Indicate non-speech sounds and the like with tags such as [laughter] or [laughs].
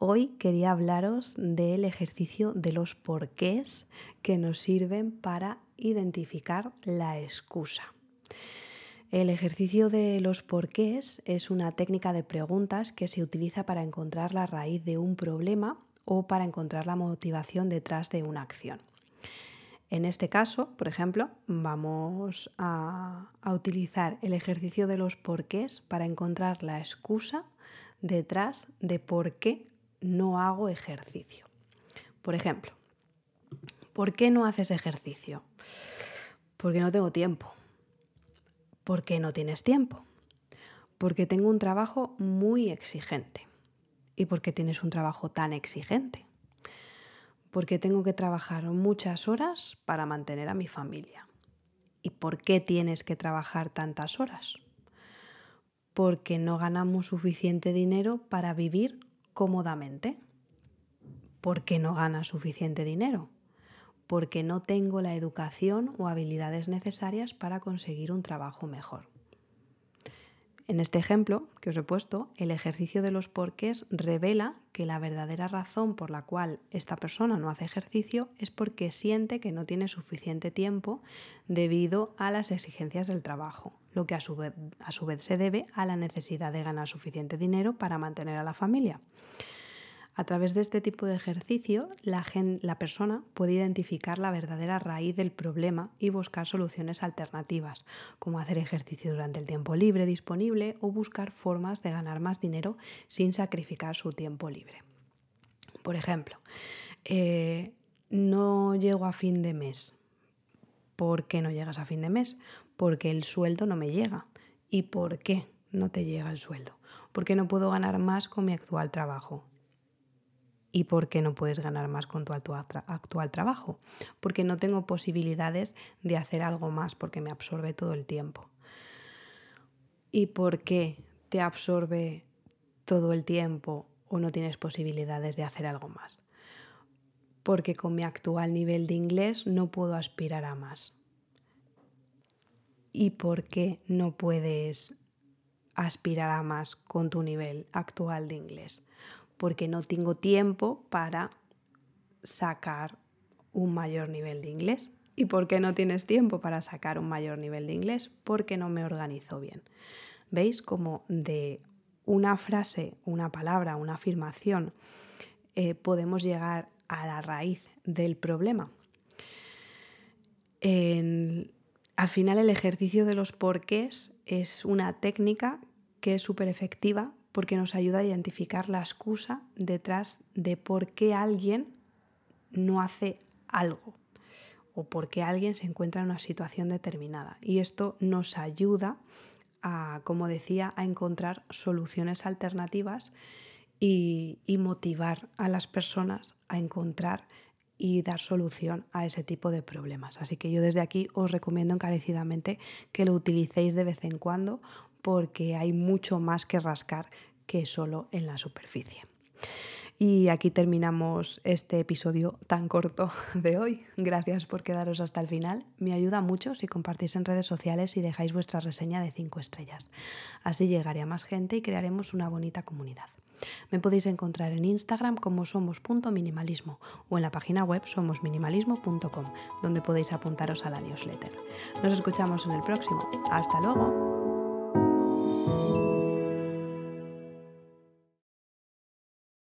Hoy quería hablaros del ejercicio de los porqués que nos sirven para identificar la excusa. El ejercicio de los porqués es una técnica de preguntas que se utiliza para encontrar la raíz de un problema o para encontrar la motivación detrás de una acción. En este caso, por ejemplo, vamos a, utilizar el ejercicio de los porqués para encontrar la excusa detrás de por qué no hago ejercicio. Por ejemplo, ¿por qué no haces ejercicio? Porque no tengo tiempo. ¿Por qué no tienes tiempo? Porque tengo un trabajo muy exigente. ¿Y por qué tienes un trabajo tan exigente? Porque tengo que trabajar muchas horas para mantener a mi familia. ¿Y por qué tienes que trabajar tantas horas? Porque no ganamos suficiente dinero para vivir cómodamente. ¿Por qué no gana suficiente dinero? Porque no tengo la educación o habilidades necesarias para conseguir un trabajo mejor. En este ejemplo que os he puesto, el ejercicio de los porqués revela que la verdadera razón por la cual esta persona no hace ejercicio es porque siente que no tiene suficiente tiempo debido a las exigencias del trabajo, lo que a su vez, a su vez se debe a la necesidad de ganar suficiente dinero para mantener a la familia. A través de este tipo de ejercicio, la, persona puede identificar la verdadera raíz del problema y buscar soluciones alternativas, como hacer ejercicio durante el tiempo libre disponible o buscar formas de ganar más dinero sin sacrificar su tiempo libre. Por ejemplo, eh, no llego a fin de mes. ¿Por qué no llegas a fin de mes? Porque el sueldo no me llega. ¿Y por qué no te llega el sueldo? Porque no puedo ganar más con mi actual trabajo ¿Y por qué no puedes ganar más con tu actual trabajo? Porque no tengo posibilidades de hacer algo más, porque me absorbe todo el tiempo. ¿Y por qué te absorbe todo el tiempo o no tienes posibilidades de hacer algo más? Porque con mi actual nivel de inglés no puedo aspirar a más. ¿Y por qué no puedes aspirar a más con tu nivel actual de inglés? Porque no tengo tiempo para sacar un mayor nivel de inglés. ¿Y por qué no tienes tiempo para sacar un mayor nivel de inglés? Porque no me organizo bien. ¿Veis cómo de una frase, una palabra, una afirmación, eh, podemos llegar a la raíz del problema? al final el ejercicio de los porqués es una técnica que es súper efectiva porque nos ayuda a identificar la excusa detrás de por qué alguien no hace algo o por qué alguien se encuentra en una situación determinada. Y esto nos ayuda a, como decía, a encontrar soluciones alternativas y, y motivar a las personas a encontrar y dar solución a ese tipo de problemas. Así que yo desde aquí os recomiendo encarecidamente que lo utilicéis de vez en cuando porque hay mucho más que rascar que solo en la superficie. Y aquí terminamos este episodio tan corto [laughs] de hoy. Gracias por quedaros hasta el final. Me ayuda mucho si compartís en redes sociales y dejáis vuestra reseña de 5 estrellas. Así llegaré a más gente y crearemos una bonita comunidad. Me podéis encontrar en Instagram como somos.minimalismo o en la página web somosminimalismo.com, donde podéis apuntaros a la newsletter. Nos escuchamos en el próximo. Hasta luego.